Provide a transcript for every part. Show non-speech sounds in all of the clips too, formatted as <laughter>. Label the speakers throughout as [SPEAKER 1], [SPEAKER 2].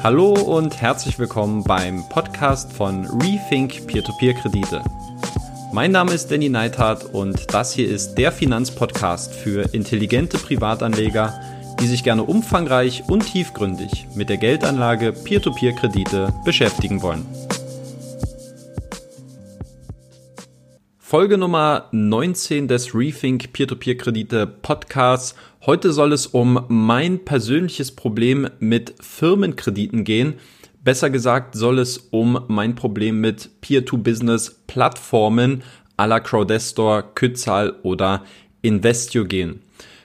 [SPEAKER 1] Hallo und herzlich willkommen beim Podcast von Rethink Peer-to-Peer-Kredite. Mein Name ist Danny Neithardt und das hier ist der Finanzpodcast für intelligente Privatanleger, die sich gerne umfangreich und tiefgründig mit der Geldanlage Peer-to-Peer-Kredite beschäftigen wollen. Folge Nummer 19 des Rethink Peer-to-Peer-Kredite Podcasts. Heute soll es um mein persönliches Problem mit Firmenkrediten gehen. Besser gesagt soll es um mein Problem mit Peer-to-Business-Plattformen à la Crowdestor, Kützal oder Investio gehen.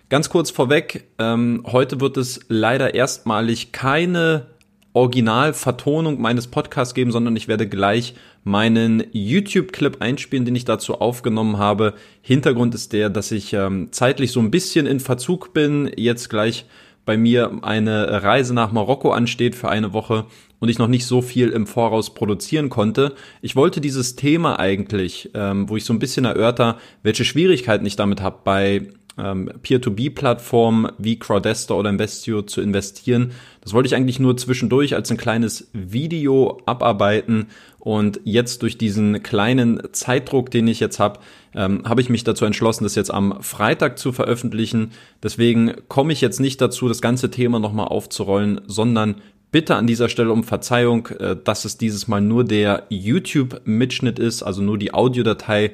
[SPEAKER 1] Ganz kurz vorweg, ähm, heute wird es leider erstmalig keine Originalvertonung meines Podcasts geben, sondern ich werde gleich meinen YouTube-Clip einspielen, den ich dazu aufgenommen habe. Hintergrund ist der, dass ich ähm, zeitlich so ein bisschen in Verzug bin. Jetzt gleich bei mir eine Reise nach Marokko ansteht für eine Woche und ich noch nicht so viel im Voraus produzieren konnte. Ich wollte dieses Thema eigentlich, ähm, wo ich so ein bisschen erörter, welche Schwierigkeiten ich damit habe, bei ähm, Peer-to-B-Plattformen wie Crowdester oder Investio zu investieren. Das wollte ich eigentlich nur zwischendurch als ein kleines Video abarbeiten und jetzt durch diesen kleinen Zeitdruck, den ich jetzt habe, ähm, habe ich mich dazu entschlossen, das jetzt am Freitag zu veröffentlichen. Deswegen komme ich jetzt nicht dazu, das ganze Thema nochmal aufzurollen, sondern bitte an dieser Stelle um Verzeihung, äh, dass es dieses Mal nur der YouTube-Mitschnitt ist, also nur die Audiodatei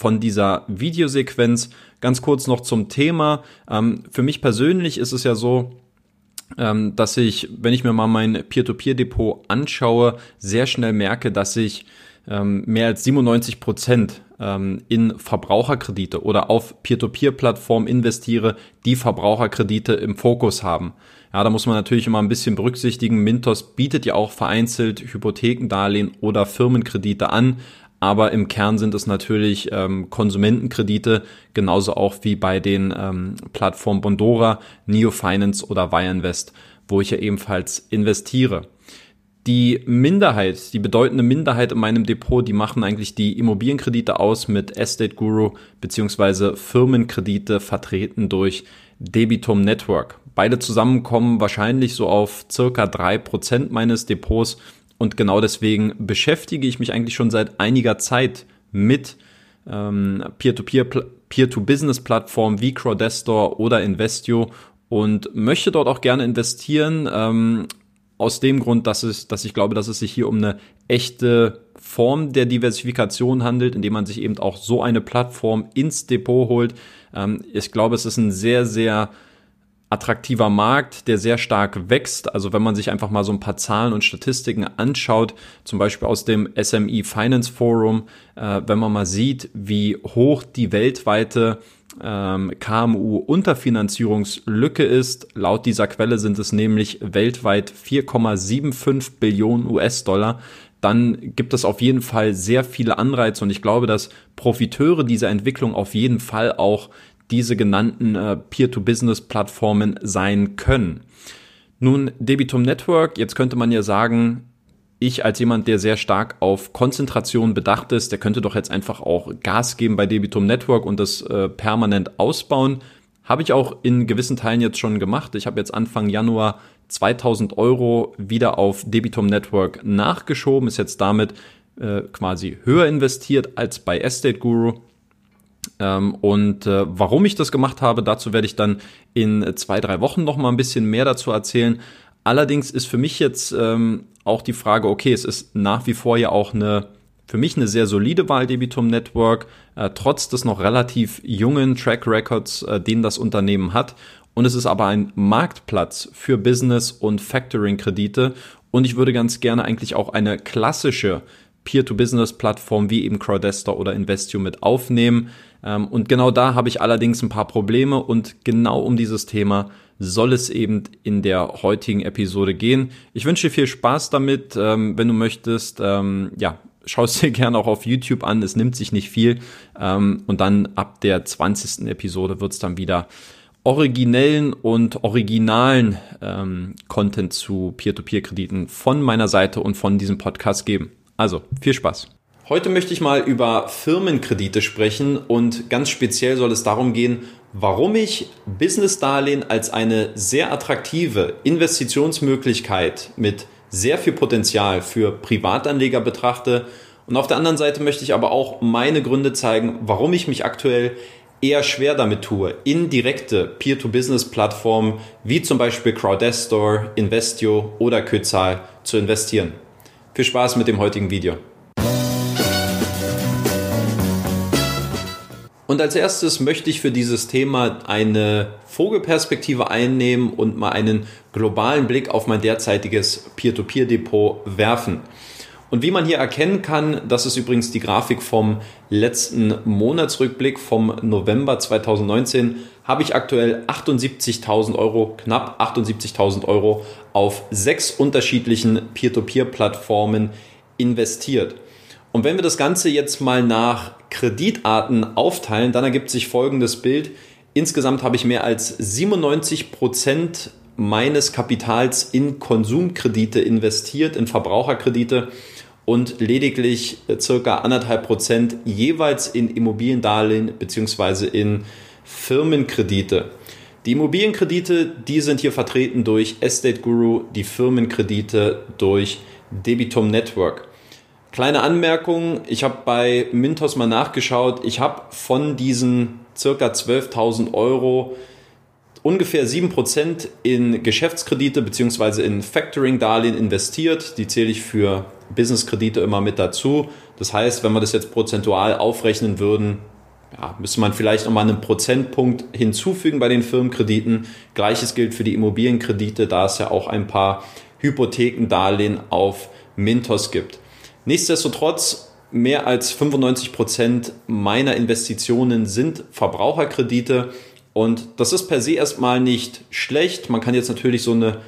[SPEAKER 1] von dieser Videosequenz. Ganz kurz noch zum Thema. Ähm, für mich persönlich ist es ja so, ähm, dass ich, wenn ich mir mal mein Peer-to-Peer-Depot anschaue, sehr schnell merke, dass ich ähm, mehr als 97 Prozent ähm, in Verbraucherkredite oder auf Peer-to-Peer-Plattformen investiere, die Verbraucherkredite im Fokus haben. Ja, da muss man natürlich immer ein bisschen berücksichtigen. Mintos bietet ja auch vereinzelt Hypothekendarlehen oder Firmenkredite an aber im Kern sind es natürlich ähm, Konsumentenkredite, genauso auch wie bei den ähm, Plattformen Bondora, Neo Finance oder Wireinvest, wo ich ja ebenfalls investiere. Die Minderheit, die bedeutende Minderheit in meinem Depot, die machen eigentlich die Immobilienkredite aus mit Estate Guru beziehungsweise Firmenkredite vertreten durch Debitum Network. Beide zusammen kommen wahrscheinlich so auf circa drei Prozent meines Depots und genau deswegen beschäftige ich mich eigentlich schon seit einiger Zeit mit ähm, Peer-to-Peer, Peer-to-Business-Plattformen wie Crowdestor oder Investio und möchte dort auch gerne investieren. Ähm, aus dem Grund, dass, es, dass ich glaube, dass es sich hier um eine echte Form der Diversifikation handelt, indem man sich eben auch so eine Plattform ins Depot holt. Ähm, ich glaube, es ist ein sehr, sehr attraktiver Markt, der sehr stark wächst. Also wenn man sich einfach mal so ein paar Zahlen und Statistiken anschaut, zum Beispiel aus dem SME Finance Forum, äh, wenn man mal sieht, wie hoch die weltweite ähm, KMU-Unterfinanzierungslücke ist. Laut dieser Quelle sind es nämlich weltweit 4,75 Billionen US-Dollar. Dann gibt es auf jeden Fall sehr viele Anreize und ich glaube, dass Profiteure dieser Entwicklung auf jeden Fall auch diese genannten äh, Peer-to-Business-Plattformen sein können. Nun, Debitum Network, jetzt könnte man ja sagen, ich als jemand, der sehr stark auf Konzentration bedacht ist, der könnte doch jetzt einfach auch Gas geben bei Debitum Network und das äh, permanent ausbauen. Habe ich auch in gewissen Teilen jetzt schon gemacht. Ich habe jetzt Anfang Januar 2000 Euro wieder auf Debitum Network nachgeschoben, ist jetzt damit äh, quasi höher investiert als bei Estate Guru. Ähm, und äh, warum ich das gemacht habe, dazu werde ich dann in zwei, drei Wochen noch mal ein bisschen mehr dazu erzählen. Allerdings ist für mich jetzt ähm, auch die Frage, okay, es ist nach wie vor ja auch eine für mich eine sehr solide Wahl Debitum Network, äh, trotz des noch relativ jungen Track Records, äh, den das Unternehmen hat. Und es ist aber ein Marktplatz für Business und Factoring-Kredite. Und ich würde ganz gerne eigentlich auch eine klassische Peer-to-Business-Plattform wie eben Crowdestor oder Investio mit aufnehmen. Ähm, und genau da habe ich allerdings ein paar Probleme und genau um dieses Thema soll es eben in der heutigen Episode gehen. Ich wünsche dir viel Spaß damit. Ähm, wenn du möchtest, ähm, ja, schau es <laughs> dir gerne auch auf YouTube an. Es nimmt sich nicht viel. und dann ab der 20. Episode wird es dann wieder originellen und originalen Content zu Peer-to-Peer-Krediten von meiner Seite und von diesem Podcast geben. Also, viel Spaß. Heute möchte ich mal über Firmenkredite sprechen und ganz speziell soll es darum gehen, warum ich Business-Darlehen als eine sehr attraktive Investitionsmöglichkeit mit sehr viel Potenzial für Privatanleger betrachte. Und auf der anderen Seite möchte ich aber auch meine Gründe zeigen, warum ich mich aktuell eher schwer damit tue, in direkte Peer-to-Business-Plattformen wie zum Beispiel Crowdestor, Investio oder Kyzal zu investieren. Viel Spaß mit dem heutigen Video. Und als erstes möchte ich für dieses Thema eine Vogelperspektive einnehmen und mal einen globalen Blick auf mein derzeitiges Peer-to-Peer-Depot werfen. Und wie man hier erkennen kann, das ist übrigens die Grafik vom letzten Monatsrückblick vom November 2019, habe ich aktuell 78.000 Euro, knapp 78.000 Euro auf sechs unterschiedlichen Peer-to-Peer-Plattformen investiert. Und wenn wir das Ganze jetzt mal nach Kreditarten aufteilen, dann ergibt sich folgendes Bild. Insgesamt habe ich mehr als 97 Prozent meines Kapitals in Konsumkredite investiert, in Verbraucherkredite und lediglich äh, circa anderthalb Prozent jeweils in Immobiliendarlehen beziehungsweise in Firmenkredite. Die Immobilienkredite, die sind hier vertreten durch Estate Guru, die Firmenkredite durch Debitum Network. Kleine Anmerkung, ich habe bei Mintos mal nachgeschaut, ich habe von diesen circa 12.000 Euro ungefähr 7% in Geschäftskredite bzw. in Factoring-Darlehen investiert. Die zähle ich für Business-Kredite immer mit dazu. Das heißt, wenn wir das jetzt prozentual aufrechnen würden, ja, müsste man vielleicht nochmal einen Prozentpunkt hinzufügen bei den Firmenkrediten. Gleiches gilt für die Immobilienkredite, da es ja auch ein paar Hypothekendarlehen auf Mintos gibt. Nichtsdestotrotz, mehr als 95 Prozent meiner Investitionen sind Verbraucherkredite. Und das ist per se erstmal nicht schlecht. Man kann jetzt natürlich so eine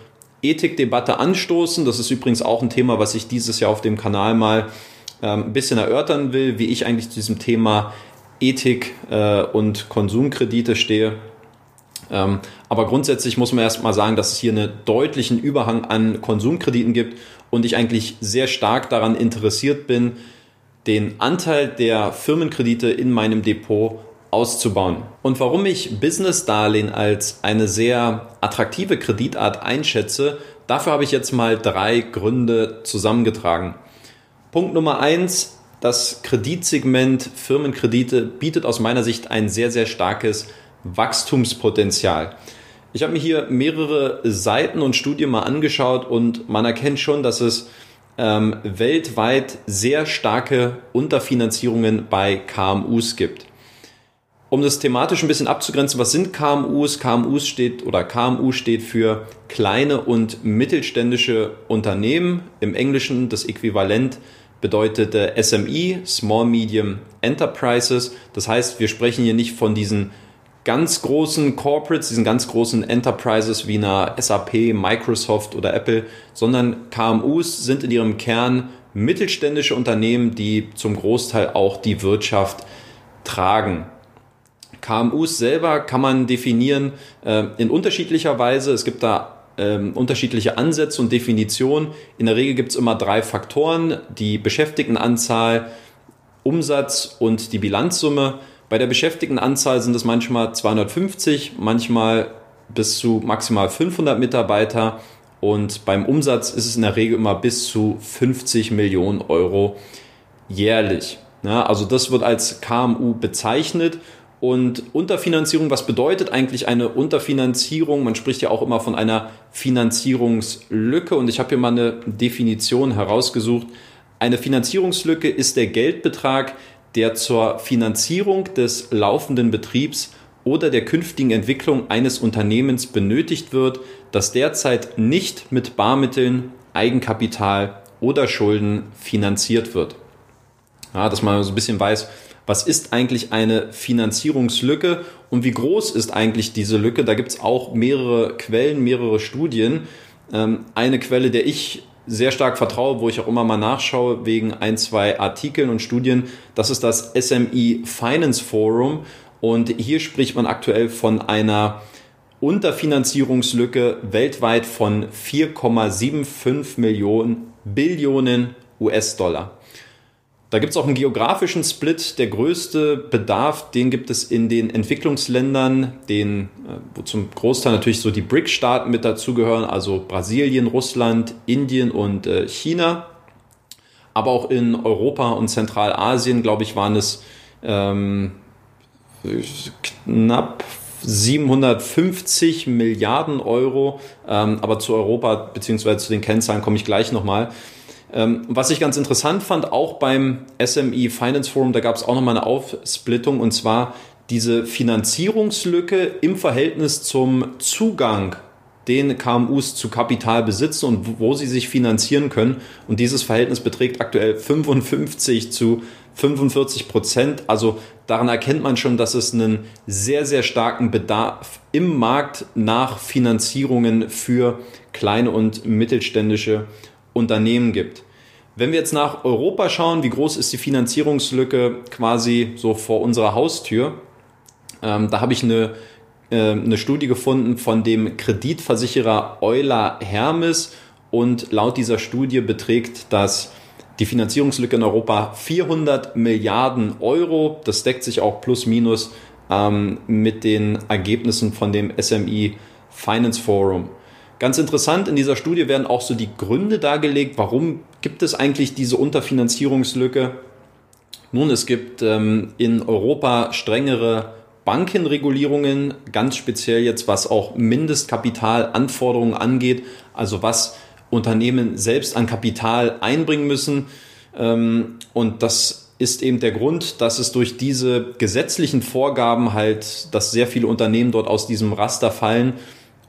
[SPEAKER 1] Ethikdebatte anstoßen. Das ist übrigens auch ein Thema, was ich dieses Jahr auf dem Kanal mal ähm, ein bisschen erörtern will, wie ich eigentlich zu diesem Thema Ethik äh, und Konsumkredite stehe. Ähm, aber grundsätzlich muss man erstmal sagen, dass es hier einen deutlichen Überhang an Konsumkrediten gibt und ich eigentlich sehr stark daran interessiert bin, den Anteil der Firmenkredite in meinem Depot auszubauen. Und warum ich Business-Darlehen als eine sehr attraktive Kreditart einschätze, dafür habe ich jetzt mal drei Gründe zusammengetragen. Punkt Nummer eins, das Kreditsegment Firmenkredite bietet aus meiner Sicht ein sehr, sehr starkes Wachstumspotenzial. Ich habe mir hier mehrere Seiten und Studien mal angeschaut und man erkennt schon, dass es ähm, weltweit sehr starke Unterfinanzierungen bei KMUs gibt. Um das thematisch ein bisschen abzugrenzen, was sind KMUs? KMUs steht oder KMU steht für kleine und mittelständische Unternehmen. Im Englischen das Äquivalent bedeutet SME, Small Medium Enterprises. Das heißt, wir sprechen hier nicht von diesen ganz großen Corporates, diesen ganz großen Enterprises wie einer SAP, Microsoft oder Apple, sondern KMUs sind in ihrem Kern mittelständische Unternehmen, die zum Großteil auch die Wirtschaft tragen. KMUs selber kann man definieren äh, in unterschiedlicher Weise. Es gibt da ähm, unterschiedliche Ansätze und Definitionen. In der Regel gibt es immer drei Faktoren, die Beschäftigtenanzahl, Umsatz und die Bilanzsumme. Bei der Beschäftigtenanzahl sind es manchmal 250, manchmal bis zu maximal 500 Mitarbeiter und beim Umsatz ist es in der Regel immer bis zu 50 Millionen Euro jährlich. Ja, also das wird als KMU bezeichnet und Unterfinanzierung, was bedeutet eigentlich eine Unterfinanzierung? Man spricht ja auch immer von einer Finanzierungslücke und ich habe hier mal eine Definition herausgesucht. Eine Finanzierungslücke ist der Geldbetrag, der zur Finanzierung des laufenden Betriebs oder der künftigen Entwicklung eines Unternehmens benötigt wird, das derzeit nicht mit Barmitteln, Eigenkapital oder Schulden finanziert wird. Ja, dass man so ein bisschen weiß, was ist eigentlich eine Finanzierungslücke und wie groß ist eigentlich diese Lücke. Da gibt es auch mehrere Quellen, mehrere Studien. Ähm, eine Quelle, der ich sehr stark vertraue, wo ich auch immer mal nachschaue wegen ein, zwei Artikeln und Studien. Das ist das SME Finance Forum und hier spricht man aktuell von einer Unterfinanzierungslücke weltweit von 4,75 Millionen Billionen US-Dollar. Da gibt es auch einen geografischen Split. Der größte Bedarf, den gibt es in den Entwicklungsländern, den, äh, wo zum Großteil natürlich so die BRIC-Staaten mit dazugehören, also Brasilien, Russland, Indien und äh, China. Aber auch in Europa und Zentralasien, glaube ich, waren es ähm, knapp 750 Milliarden Euro. Ähm, aber zu Europa bzw. zu den Kennzahlen komme ich gleich nochmal. Ähm, was ich ganz interessant fand, auch beim SME Finance Forum, da gab es auch nochmal eine Aufsplittung und zwar diese Finanzierungslücke im Verhältnis zum Zugang den KMUs zu Kapital besitzen und wo sie sich finanzieren können. Und dieses Verhältnis beträgt aktuell 55 zu 45 Prozent. Also daran erkennt man schon, dass es einen sehr, sehr starken Bedarf im Markt nach Finanzierungen für kleine und mittelständische Unternehmen gibt. Wenn wir jetzt nach Europa schauen, wie groß ist die Finanzierungslücke quasi so vor unserer Haustür? Ähm, da habe ich eine, äh, eine Studie gefunden von dem Kreditversicherer Euler Hermes und laut dieser Studie beträgt das die Finanzierungslücke in Europa 400 Milliarden Euro. Das deckt sich auch plus minus ähm, mit den Ergebnissen von dem SME Finance Forum. Ganz interessant, in dieser Studie werden auch so die Gründe dargelegt, warum gibt es eigentlich diese Unterfinanzierungslücke. Nun, es gibt ähm, in Europa strengere Bankenregulierungen, ganz speziell jetzt was auch Mindestkapitalanforderungen angeht, also was Unternehmen selbst an Kapital einbringen müssen. Ähm, und das ist eben der Grund, dass es durch diese gesetzlichen Vorgaben halt, dass sehr viele Unternehmen dort aus diesem Raster fallen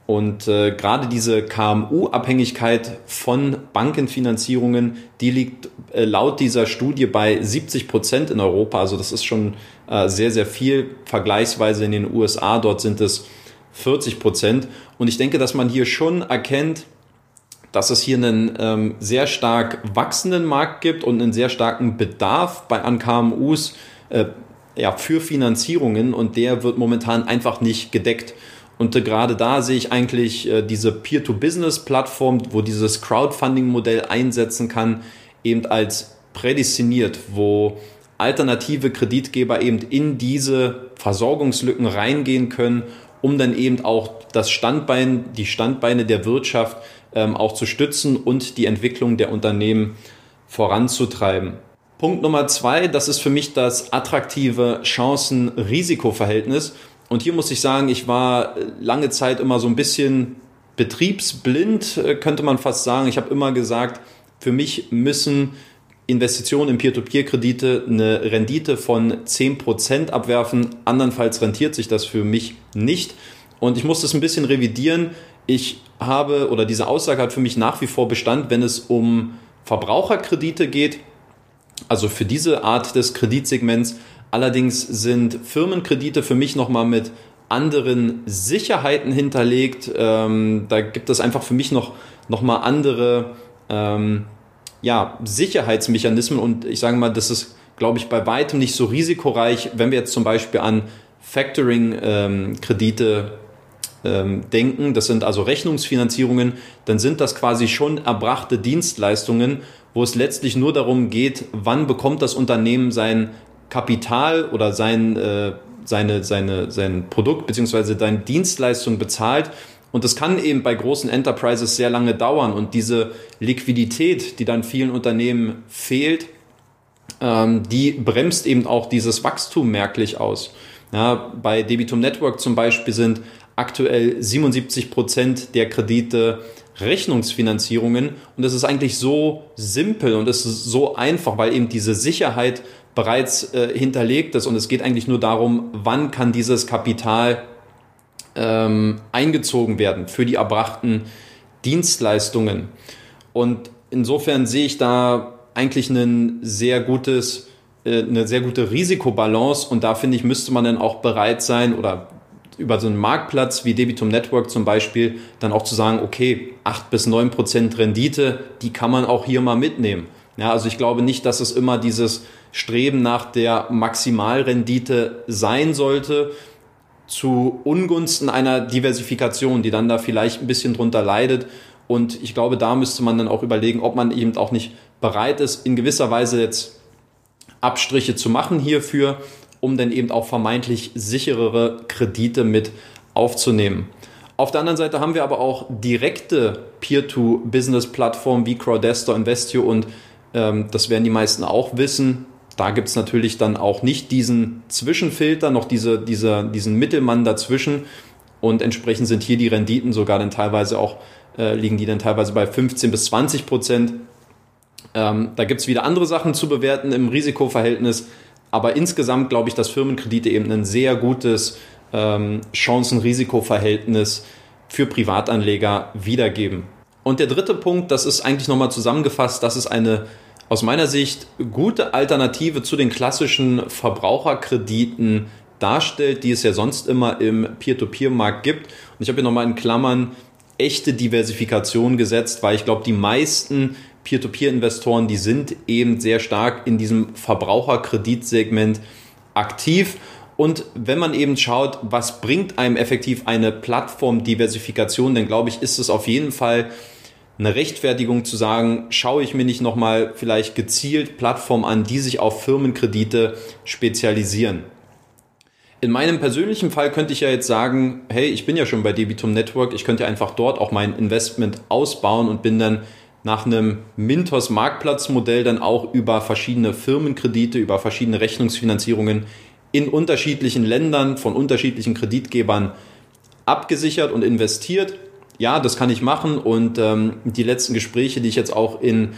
[SPEAKER 1] und äh, gerade diese KMU-Abhängigkeit von Bankenfinanzierungen, die liegt äh, laut dieser Studie bei 70 Prozent in Europa. Also das ist schon äh, sehr, sehr viel. Vergleichsweise in den USA, dort sind es 40 Prozent. Und ich denke, dass man hier schon erkennt, dass es hier einen ähm, sehr stark wachsenden Markt gibt und einen sehr starken Bedarf bei an KMUs äh, ja, für Finanzierungen und der wird momentan einfach nicht gedeckt. Und äh, gerade da sehe ich eigentlich äh, diese Peer-to-Business-Plattform, wo dieses Crowdfunding-Modell einsetzen kann, eben als prädestiniert, wo alternative Kreditgeber eben in diese Versorgungslücken reingehen können, um dann eben auch das Standbein, die Standbeine der Wirtschaft ähm, auch zu stützen und die Entwicklung der Unternehmen voranzutreiben. Punkt Nummer zwei, das ist für mich das attraktive Chancen-Risiko-Verhältnis. Und hier muss ich sagen, ich war lange Zeit immer so ein bisschen betriebsblind, äh, könnte man fast sagen. Ich habe immer gesagt, für mich müssen Investitionen in Peer-to-Peer-Kredite eine Rendite von 10% abwerfen. Andernfalls rentiert sich das für mich nicht. Und ich muss das ein bisschen revidieren. Ich habe, oder diese Aussage hat für mich nach wie vor Bestand, wenn es um Verbraucherkredite geht. Also für diese Art des Kreditsegments Allerdings sind Firmenkredite für mich nochmal mit anderen Sicherheiten hinterlegt. Ähm, da gibt es einfach für mich noch, noch mal andere ähm, ja, Sicherheitsmechanismen. Und ich sage mal, das ist, glaube ich, bei weitem nicht so risikoreich, wenn wir jetzt zum Beispiel an Factoring-Kredite ähm, denken, das sind also Rechnungsfinanzierungen, dann sind das quasi schon erbrachte Dienstleistungen, wo es letztlich nur darum geht, wann bekommt das Unternehmen sein Kapital oder sein, äh, seine, seine, sein Produkt bzw. seine Dienstleistung bezahlt. Und das kann eben bei großen Enterprises sehr lange dauern. Und diese Liquidität, die dann vielen Unternehmen fehlt, ähm, die bremst eben auch dieses Wachstum merklich aus. Ja, bei Debitum Network zum Beispiel sind aktuell 77 Prozent der Kredite Rechnungsfinanzierungen. Und das ist eigentlich so simpel und es ist so einfach, weil eben diese Sicherheit bereits äh, hinterlegt ist und es geht eigentlich nur darum, wann kann dieses Kapital ähm, eingezogen werden für die erbrachten Dienstleistungen. Und insofern sehe ich da eigentlich ein sehr gutes, äh, eine sehr gute Risikobalance und da finde ich, müsste man dann auch bereit sein oder über so einen Marktplatz wie Debitum Network zum Beispiel dann auch zu sagen, okay, acht bis neun Prozent Rendite, die kann man auch hier mal mitnehmen. Ja, also ich glaube nicht, dass es immer dieses Streben nach der Maximalrendite sein sollte, zu Ungunsten einer Diversifikation, die dann da vielleicht ein bisschen drunter leidet. Und ich glaube, da müsste man dann auch überlegen, ob man eben auch nicht bereit ist, in gewisser Weise jetzt Abstriche zu machen hierfür, um dann eben auch vermeintlich sicherere Kredite mit aufzunehmen. Auf der anderen Seite haben wir aber auch direkte Peer-to-Business-Plattformen wie Crowdestor, Investio und ähm, das werden die meisten auch wissen. Da gibt es natürlich dann auch nicht diesen Zwischenfilter, noch diese, diese, diesen Mittelmann dazwischen. Und entsprechend sind hier die Renditen sogar dann teilweise auch, äh, liegen die dann teilweise bei 15 bis 20 Prozent. Ähm, da gibt es wieder andere Sachen zu bewerten im Risikoverhältnis. Aber insgesamt glaube ich, dass Firmenkredite eben ein sehr gutes ähm, Chancen-Risiko-Verhältnis für Privatanleger wiedergeben. Und der dritte Punkt, das ist eigentlich nochmal zusammengefasst, das ist eine aus meiner Sicht gute Alternative zu den klassischen Verbraucherkrediten darstellt, die es ja sonst immer im Peer-to-Peer-Markt gibt. Und ich habe hier nochmal in Klammern echte Diversifikation gesetzt, weil ich glaube, die meisten Peer-to-Peer-Investoren, die sind eben sehr stark in diesem Verbraucherkreditsegment aktiv. Und wenn man eben schaut, was bringt einem effektiv eine Plattformdiversifikation, dann glaube ich, ist es auf jeden Fall eine Rechtfertigung zu sagen, schaue ich mir nicht nochmal vielleicht gezielt Plattformen an, die sich auf Firmenkredite spezialisieren. In meinem persönlichen Fall könnte ich ja jetzt sagen, hey, ich bin ja schon bei Debitum Network, ich könnte einfach dort auch mein Investment ausbauen und bin dann nach einem Mintos Marktplatzmodell dann auch über verschiedene Firmenkredite, über verschiedene Rechnungsfinanzierungen in unterschiedlichen Ländern von unterschiedlichen Kreditgebern abgesichert und investiert ja, das kann ich machen und ähm, die letzten Gespräche, die ich jetzt auch in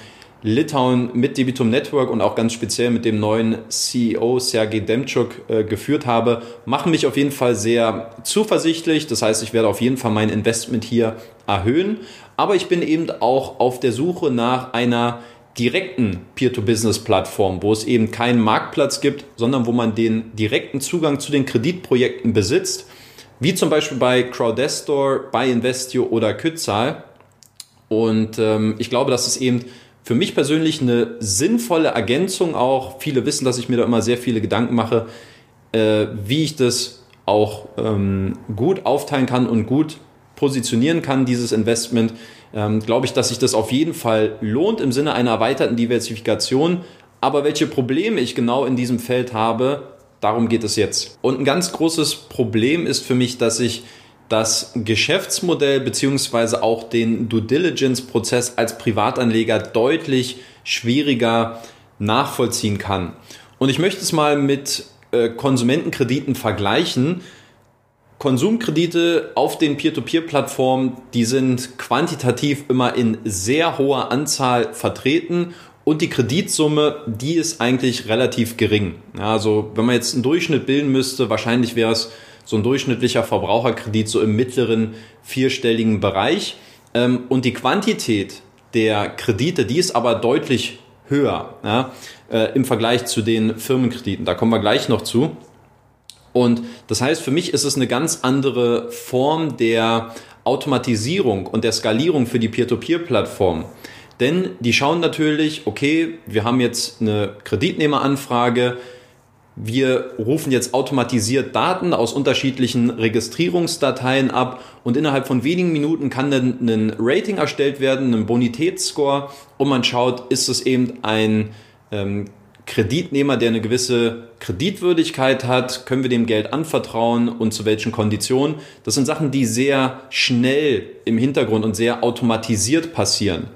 [SPEAKER 1] Litauen mit Debitum Network und auch ganz speziell mit dem neuen CEO Sergei Demchuk äh, geführt habe, machen mich auf jeden Fall sehr zuversichtlich. Das heißt, ich werde auf jeden Fall mein Investment hier erhöhen. Aber ich bin eben auch auf der Suche nach einer direkten Peer-to-Business-Plattform, wo es eben keinen Marktplatz gibt, sondern wo man den direkten Zugang zu den Kreditprojekten besitzt wie zum Beispiel bei Crowdestor, bei Investio oder Kützal. Und ähm, ich glaube, das ist eben für mich persönlich eine sinnvolle Ergänzung auch. Viele wissen, dass ich mir da immer sehr viele Gedanken mache, äh, wie ich das auch ähm, gut aufteilen kann und gut positionieren kann, dieses Investment. Ähm, glaube ich, dass sich das auf jeden Fall lohnt im Sinne einer erweiterten Diversifikation. Aber welche Probleme ich genau in diesem Feld habe, Darum geht es jetzt. Und ein ganz großes Problem ist für mich, dass ich das Geschäftsmodell beziehungsweise auch den Due Diligence-Prozess als Privatanleger deutlich schwieriger nachvollziehen kann. Und ich möchte es mal mit äh, Konsumentenkrediten vergleichen. Konsumkredite auf den Peer-to-Peer-Plattformen, die sind quantitativ immer in sehr hoher Anzahl vertreten und die Kreditsumme, die ist eigentlich relativ gering. Ja, also wenn man jetzt einen Durchschnitt bilden müsste, wahrscheinlich wäre es so ein durchschnittlicher Verbraucherkredit so im mittleren vierstelligen Bereich. Ähm, und die Quantität der Kredite, die ist aber deutlich höher ja, äh, im Vergleich zu den Firmenkrediten. Da kommen wir gleich noch zu. Und das heißt, für mich ist es eine ganz andere Form der Automatisierung und der Skalierung für die Peer-to-Peer-Plattform. Denn die schauen natürlich, okay, wir haben jetzt eine Kreditnehmeranfrage, wir rufen jetzt automatisiert Daten aus unterschiedlichen Registrierungsdateien ab. Und innerhalb von wenigen Minuten kann dann ein Rating erstellt werden, ein Bonitätsscore. Und man schaut, ist es eben ein ähm, Kreditnehmer, der eine gewisse Kreditwürdigkeit hat, können wir dem Geld anvertrauen und zu welchen Konditionen. Das sind Sachen, die sehr schnell im Hintergrund und sehr automatisiert passieren.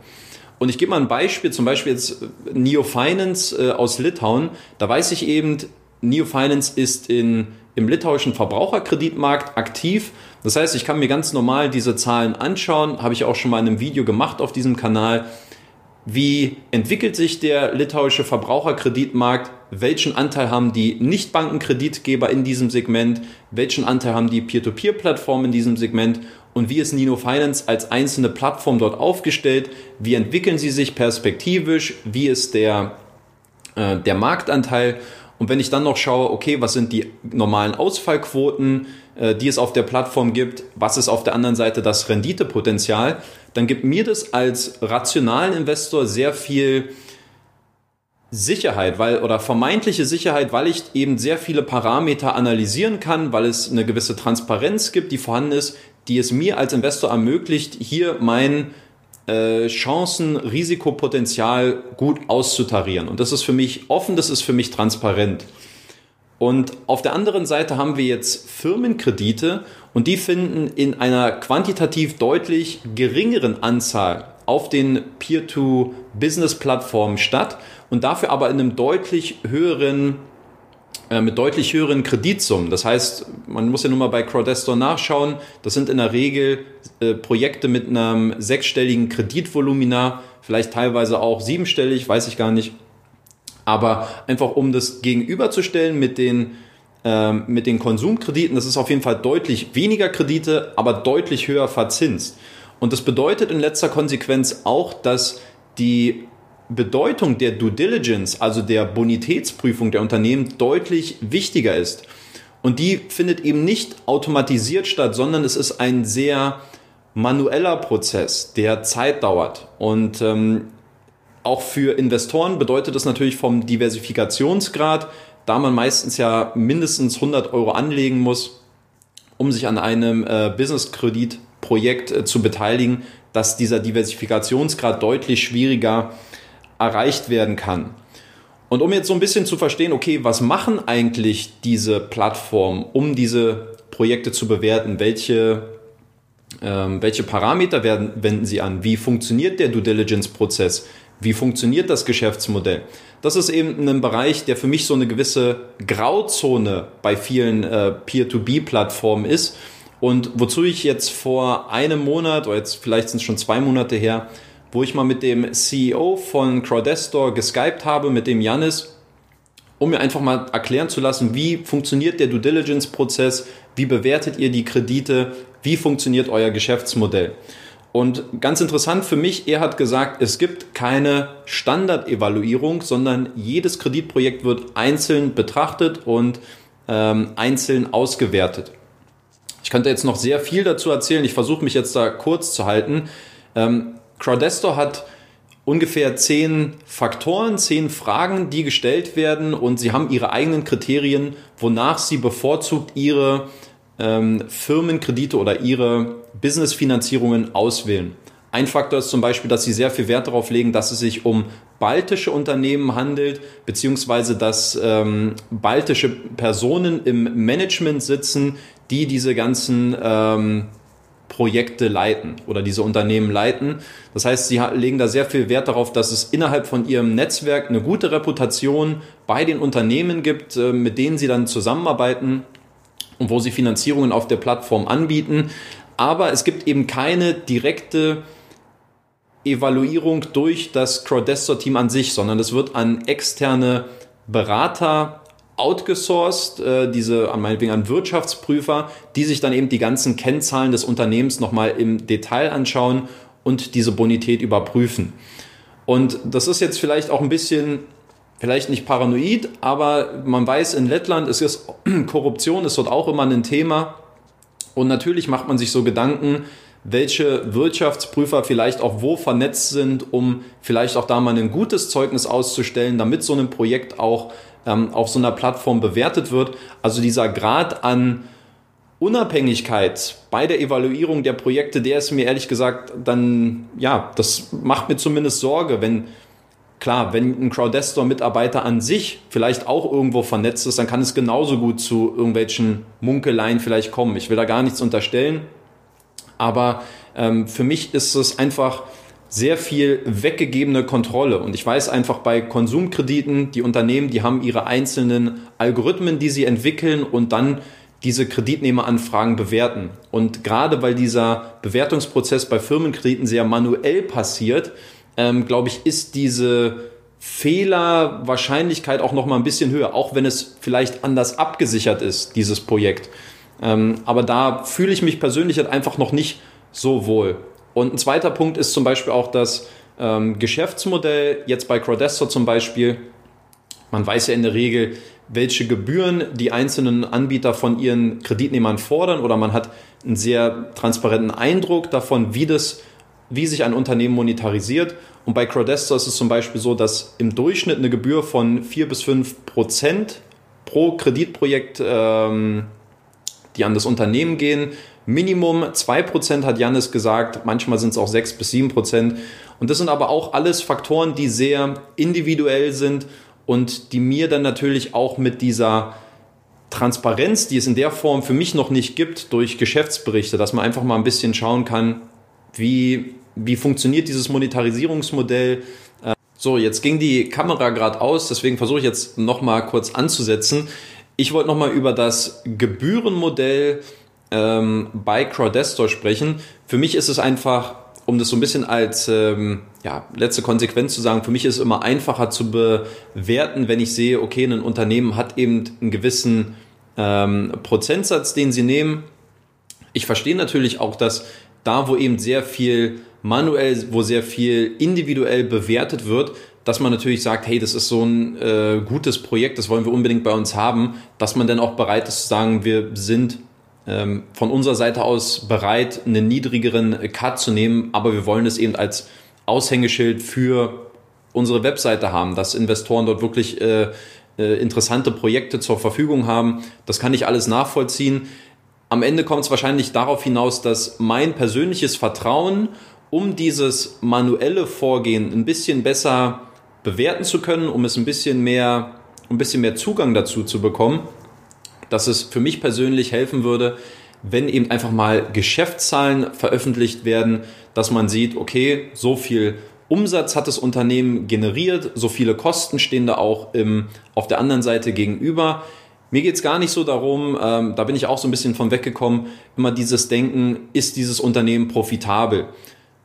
[SPEAKER 1] Und ich gebe mal ein Beispiel, zum Beispiel jetzt Neo Finance äh, aus Litauen. Da weiß ich eben, Neo Finance ist in, im litauischen Verbraucherkreditmarkt aktiv. Das heißt, ich kann mir ganz normal diese Zahlen anschauen. Habe ich auch schon mal in einem Video gemacht auf diesem Kanal. Wie entwickelt sich der litauische Verbraucherkreditmarkt? Welchen Anteil haben die Nichtbankenkreditgeber in diesem Segment? Welchen Anteil haben die Peer-to-Peer-Plattformen in diesem Segment? und wie ist Nino Finance als einzelne Plattform dort aufgestellt? Wie entwickeln sie sich perspektivisch? Wie ist der, äh, der Marktanteil? Und wenn ich dann noch schaue, okay, was sind die normalen Ausfallquoten, die es auf der Plattform gibt, was ist auf der anderen Seite das Renditepotenzial, dann gibt mir das als rationalen Investor sehr viel Sicherheit, weil oder vermeintliche Sicherheit, weil ich eben sehr viele Parameter analysieren kann, weil es eine gewisse Transparenz gibt, die vorhanden ist, die es mir als Investor ermöglicht, hier mein äh, Chancen, Risikopotenzial gut auszutarieren. Und das ist für mich offen, das ist für mich transparent. Und auf der anderen Seite haben wir jetzt Firmenkredite und die finden in einer quantitativ deutlich geringeren Anzahl auf den Peer-to-Business-Plattformen statt und dafür aber in einem deutlich höheren äh, mit deutlich höheren Kreditsummen. Das heißt, man muss ja nur mal bei Crowdestor nachschauen. Das sind in der Regel äh, Projekte mit einem sechsstelligen Kreditvolumina, vielleicht teilweise auch siebenstellig, weiß ich gar nicht. Aber einfach um das gegenüberzustellen mit den, ähm, mit den Konsumkrediten, das ist auf jeden Fall deutlich weniger Kredite, aber deutlich höher verzinst. Und das bedeutet in letzter Konsequenz auch, dass die Bedeutung der Due Diligence, also der Bonitätsprüfung der Unternehmen, deutlich wichtiger ist. Und die findet eben nicht automatisiert statt, sondern es ist ein sehr manueller Prozess, der Zeit dauert. Und ähm, auch für Investoren bedeutet das natürlich vom Diversifikationsgrad, da man meistens ja mindestens 100 Euro anlegen muss, um sich an einem äh, Business-Kredit-Projekt äh, zu beteiligen, dass dieser Diversifikationsgrad deutlich schwieriger erreicht werden kann. Und um jetzt so ein bisschen zu verstehen, okay, was machen eigentlich diese Plattformen, um diese Projekte zu bewerten? Welche, ähm, welche Parameter werden, wenden sie an? Wie funktioniert der Due Diligence-Prozess? Wie funktioniert das Geschäftsmodell? Das ist eben ein Bereich, der für mich so eine gewisse Grauzone bei vielen äh, Peer-to-B-Plattformen ist und wozu ich jetzt vor einem Monat oder jetzt vielleicht sind es schon zwei Monate her, wo ich mal mit dem CEO von Crowdestor geskypt habe, mit dem Janis, um mir einfach mal erklären zu lassen, wie funktioniert der Due Diligence-Prozess, wie bewertet ihr die Kredite, wie funktioniert euer Geschäftsmodell. Und ganz interessant für mich, er hat gesagt, es gibt keine Standardevaluierung, sondern jedes Kreditprojekt wird einzeln betrachtet und ähm, einzeln ausgewertet. Ich könnte jetzt noch sehr viel dazu erzählen. Ich versuche mich jetzt da kurz zu halten. Ähm, Crowdestor hat ungefähr zehn Faktoren, zehn Fragen, die gestellt werden und sie haben ihre eigenen Kriterien, wonach sie bevorzugt ihre ähm, Firmenkredite oder ihre Businessfinanzierungen auswählen. Ein Faktor ist zum Beispiel, dass sie sehr viel Wert darauf legen, dass es sich um baltische Unternehmen handelt, beziehungsweise dass ähm, baltische Personen im Management sitzen, die diese ganzen ähm, Projekte leiten oder diese Unternehmen leiten. Das heißt, sie legen da sehr viel Wert darauf, dass es innerhalb von ihrem Netzwerk eine gute Reputation bei den Unternehmen gibt, äh, mit denen sie dann zusammenarbeiten und wo sie Finanzierungen auf der Plattform anbieten. Aber es gibt eben keine direkte Evaluierung durch das Crowdestor-Team an sich, sondern es wird an externe Berater outgesourced, äh, diese meinetwegen an Wirtschaftsprüfer, die sich dann eben die ganzen Kennzahlen des Unternehmens nochmal im Detail anschauen und diese Bonität überprüfen. Und das ist jetzt vielleicht auch ein bisschen vielleicht nicht paranoid, aber man weiß in Lettland, es ist <clears throat> Korruption ist dort auch immer ein Thema. Und natürlich macht man sich so Gedanken, welche Wirtschaftsprüfer vielleicht auch wo vernetzt sind, um vielleicht auch da mal ein gutes Zeugnis auszustellen, damit so ein Projekt auch ähm, auf so einer Plattform bewertet wird. Also dieser Grad an Unabhängigkeit bei der Evaluierung der Projekte, der ist mir ehrlich gesagt dann, ja, das macht mir zumindest Sorge, wenn Klar, wenn ein Crowdestor-Mitarbeiter an sich vielleicht auch irgendwo vernetzt ist, dann kann es genauso gut zu irgendwelchen Munkeleien vielleicht kommen. Ich will da gar nichts unterstellen, aber ähm, für mich ist es einfach sehr viel weggegebene Kontrolle. Und ich weiß einfach bei Konsumkrediten, die Unternehmen, die haben ihre einzelnen Algorithmen, die sie entwickeln und dann diese Kreditnehmeranfragen bewerten. Und gerade weil dieser Bewertungsprozess bei Firmenkrediten sehr manuell passiert, ähm, glaube ich, ist diese Fehlerwahrscheinlichkeit auch noch mal ein bisschen höher, auch wenn es vielleicht anders abgesichert ist, dieses Projekt. Ähm, aber da fühle ich mich persönlich halt einfach noch nicht so wohl. Und ein zweiter Punkt ist zum Beispiel auch das ähm, Geschäftsmodell, jetzt bei Crowdestor zum Beispiel. Man weiß ja in der Regel, welche Gebühren die einzelnen Anbieter von ihren Kreditnehmern fordern oder man hat einen sehr transparenten Eindruck davon, wie das wie sich ein Unternehmen monetarisiert. Und bei Crowdestor ist es zum Beispiel so, dass im Durchschnitt eine Gebühr von 4 bis 5 Prozent pro Kreditprojekt, ähm, die an das Unternehmen gehen, Minimum 2% hat Janis gesagt, manchmal sind es auch 6 bis 7%. Und das sind aber auch alles Faktoren, die sehr individuell sind und die mir dann natürlich auch mit dieser Transparenz, die es in der Form für mich noch nicht gibt, durch Geschäftsberichte, dass man einfach mal ein bisschen schauen kann, wie, wie funktioniert dieses Monetarisierungsmodell. Äh, so, jetzt ging die Kamera gerade aus, deswegen versuche ich jetzt nochmal kurz anzusetzen. Ich wollte nochmal über das Gebührenmodell ähm, bei Crowdestor sprechen. Für mich ist es einfach, um das so ein bisschen als ähm, ja, letzte Konsequenz zu sagen, für mich ist es immer einfacher zu bewerten, wenn ich sehe, okay, ein Unternehmen hat eben einen gewissen ähm, Prozentsatz, den sie nehmen. Ich verstehe natürlich auch, dass da, wo eben sehr viel manuell, wo sehr viel individuell bewertet wird, dass man natürlich sagt, hey, das ist so ein äh, gutes Projekt, das wollen wir unbedingt bei uns haben, dass man dann auch bereit ist zu sagen, wir sind ähm, von unserer Seite aus bereit, einen niedrigeren Cut zu nehmen, aber wir wollen es eben als Aushängeschild für unsere Webseite haben, dass Investoren dort wirklich äh, äh, interessante Projekte zur Verfügung haben. Das kann ich alles nachvollziehen. Am Ende kommt es wahrscheinlich darauf hinaus, dass mein persönliches Vertrauen, um dieses manuelle Vorgehen ein bisschen besser bewerten zu können, um es ein bisschen mehr, ein bisschen mehr Zugang dazu zu bekommen, dass es für mich persönlich helfen würde, wenn eben einfach mal Geschäftszahlen veröffentlicht werden, dass man sieht, okay, so viel Umsatz hat das Unternehmen generiert, so viele Kosten stehen da auch im, auf der anderen Seite gegenüber. Mir geht es gar nicht so darum, ähm, da bin ich auch so ein bisschen von weggekommen, immer dieses Denken, ist dieses Unternehmen profitabel?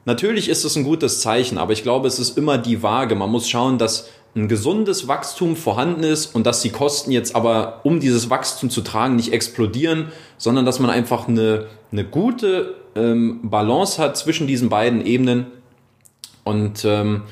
[SPEAKER 1] Natürlich ist es ein gutes Zeichen, aber ich glaube, es ist immer die Waage. Man muss schauen, dass ein gesundes Wachstum vorhanden ist und dass die Kosten jetzt aber, um dieses Wachstum zu tragen, nicht explodieren, sondern dass man einfach eine, eine gute ähm, Balance hat zwischen diesen beiden Ebenen und ähm,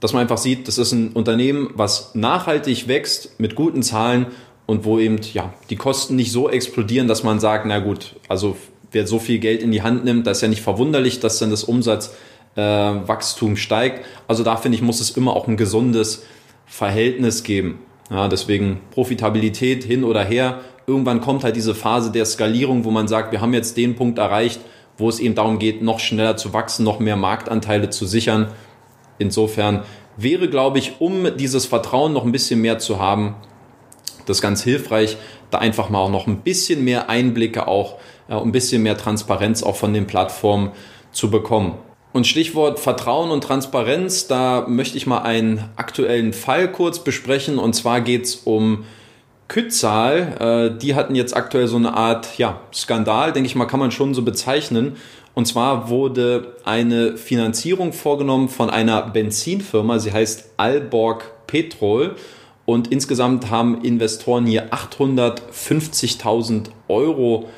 [SPEAKER 1] dass man einfach sieht, das ist ein Unternehmen, was nachhaltig wächst mit guten Zahlen und wo eben ja die Kosten nicht so explodieren, dass man sagt, na gut, also wer so viel Geld in die Hand nimmt, das ist ja nicht verwunderlich, dass dann das Umsatzwachstum äh, steigt. Also da finde ich, muss es immer auch ein gesundes Verhältnis geben. Ja, deswegen Profitabilität hin oder her. Irgendwann kommt halt diese Phase der Skalierung, wo man sagt, wir haben jetzt den Punkt erreicht, wo es eben darum geht, noch schneller zu wachsen, noch mehr Marktanteile zu sichern. Insofern wäre, glaube ich, um dieses Vertrauen noch ein bisschen mehr zu haben, das ganz hilfreich, da einfach mal auch noch ein bisschen mehr Einblicke auch, ein bisschen mehr Transparenz auch von den Plattformen zu bekommen. Und Stichwort Vertrauen und Transparenz, da möchte ich mal einen aktuellen Fall kurz besprechen. Und zwar geht es um Kützal. Äh, die hatten jetzt aktuell so eine Art ja, Skandal, denke ich mal, kann man schon so bezeichnen. Und zwar wurde eine Finanzierung vorgenommen von einer Benzinfirma, sie heißt Alborg Petrol. Und insgesamt haben Investoren hier 850.000 Euro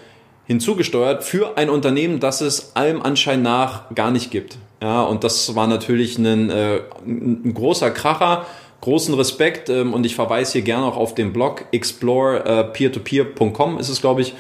[SPEAKER 1] hinzugesteuert für ein Unternehmen, das es allem Anschein nach gar nicht gibt. Ja, und das war natürlich ein, äh, ein großer Kracher, großen Respekt ähm, und ich verweise hier gerne auch auf den Blog explorepeertopeer.com ist es, glaube ich.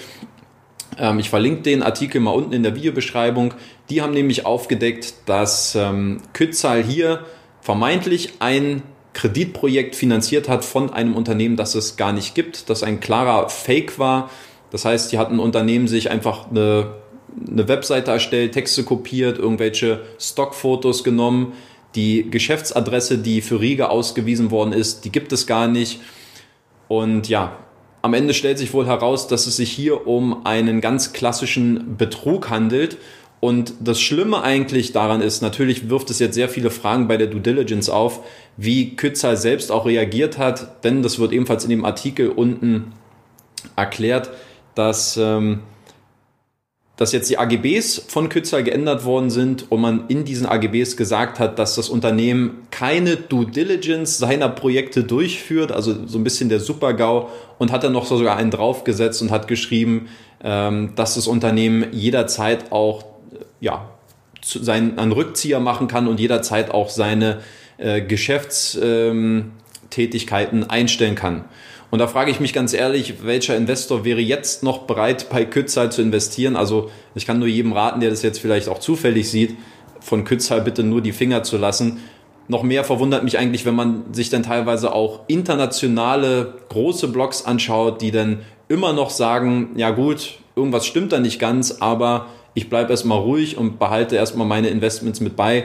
[SPEAKER 1] Ähm, ich verlinke den Artikel mal unten in der Videobeschreibung. Die haben nämlich aufgedeckt, dass ähm, Kützal hier vermeintlich ein Kreditprojekt finanziert hat von einem Unternehmen, das es gar nicht gibt, das ein klarer Fake war das heißt, die hatten Unternehmen sich einfach eine, eine Webseite erstellt, Texte kopiert, irgendwelche Stockfotos genommen. Die Geschäftsadresse, die für Riga ausgewiesen worden ist, die gibt es gar nicht. Und ja, am Ende stellt sich wohl heraus, dass es sich hier um einen ganz klassischen Betrug handelt. Und das Schlimme eigentlich daran ist, natürlich wirft es jetzt sehr viele Fragen bei der Due Diligence auf, wie Kützal selbst auch reagiert hat, denn das wird ebenfalls in dem Artikel unten erklärt dass, ähm, dass jetzt die AGBs von Kützal geändert worden sind und man in diesen AGBs gesagt hat, dass das Unternehmen keine Due Diligence seiner Projekte durchführt, also so ein bisschen der Super-GAU und hat dann noch sogar einen draufgesetzt und hat geschrieben, ähm, dass das Unternehmen jederzeit auch ja, seinen, einen Rückzieher machen kann und jederzeit auch seine äh, Geschäftstätigkeiten ähm, einstellen kann. Und da frage ich mich ganz ehrlich, welcher Investor wäre jetzt noch bereit, bei Kützal zu investieren? Also ich kann nur jedem raten, der das jetzt vielleicht auch zufällig sieht, von Kützal bitte nur die Finger zu lassen. Noch mehr verwundert mich eigentlich, wenn man sich dann teilweise auch internationale große Blogs anschaut, die dann immer noch sagen, ja gut, irgendwas stimmt da nicht ganz, aber ich bleibe erstmal ruhig und behalte erstmal meine Investments mit bei.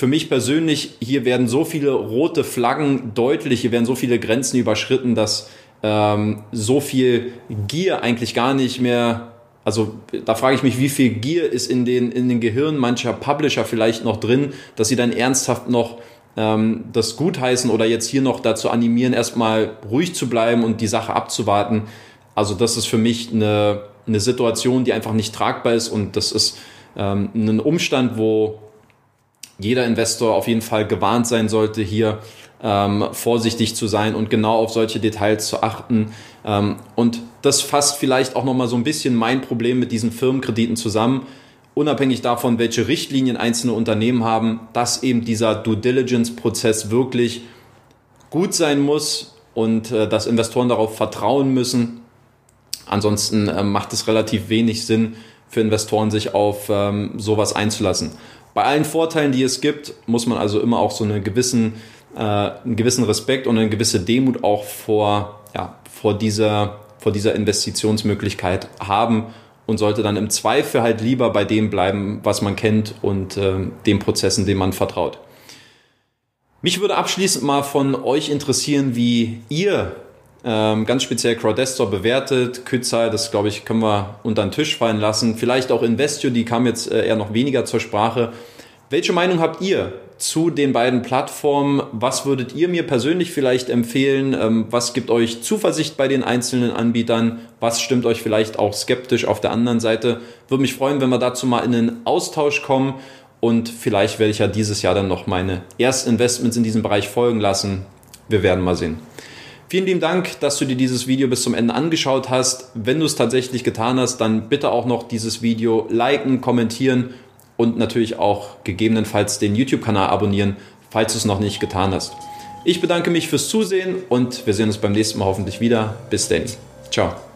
[SPEAKER 1] Für mich persönlich, hier werden so viele rote Flaggen deutlich, hier werden so viele Grenzen überschritten, dass ähm, so viel Gier eigentlich gar nicht mehr, also da frage ich mich, wie viel Gier ist in den, in den Gehirnen mancher Publisher vielleicht noch drin, dass sie dann ernsthaft noch ähm, das gutheißen oder jetzt hier noch dazu animieren, erstmal ruhig zu bleiben und die Sache abzuwarten. Also das ist für mich eine, eine Situation, die einfach nicht tragbar ist und das ist ähm, ein Umstand, wo jeder Investor auf jeden Fall gewarnt sein sollte, hier ähm, vorsichtig zu sein und genau auf solche Details zu achten. Ähm, und das fasst vielleicht auch nochmal so ein bisschen mein Problem mit diesen Firmenkrediten zusammen. Unabhängig davon, welche Richtlinien einzelne Unternehmen haben, dass eben dieser Due Diligence-Prozess wirklich gut sein muss und äh, dass Investoren darauf vertrauen müssen. Ansonsten äh, macht es relativ wenig Sinn für Investoren, sich auf ähm, sowas einzulassen. Bei allen Vorteilen, die es gibt, muss man also immer auch so eine gewissen äh, einen gewissen Respekt und eine gewisse Demut auch vor, ja, vor, dieser, vor dieser Investitionsmöglichkeit haben und sollte dann im Zweifel halt lieber bei dem bleiben, was man kennt und äh, den Prozessen, denen man vertraut. Mich würde abschließend mal von euch interessieren, wie ihr ähm, ganz speziell Crowdestor bewertet. Kützal, das glaube ich, können wir unter den Tisch fallen lassen. Vielleicht auch Investio, die kam jetzt äh, eher noch weniger zur Sprache. Welche Meinung habt ihr zu den beiden Plattformen? Was würdet ihr mir persönlich vielleicht empfehlen? Ähm, was gibt euch Zuversicht bei den einzelnen Anbietern? Was stimmt euch vielleicht auch skeptisch auf der anderen Seite? Würde mich freuen, wenn wir dazu mal in einen Austausch kommen. Und vielleicht werde ich ja dieses Jahr dann noch meine Erstinvestments in diesem Bereich folgen lassen. Wir werden mal sehen. Vielen lieben Dank, dass du dir dieses Video bis zum Ende angeschaut hast. Wenn du es tatsächlich getan hast, dann bitte auch noch dieses Video liken, kommentieren und natürlich auch gegebenenfalls den YouTube-Kanal abonnieren, falls du es noch nicht getan hast. Ich bedanke mich fürs Zusehen und wir sehen uns beim nächsten Mal hoffentlich wieder. Bis dann. Ciao.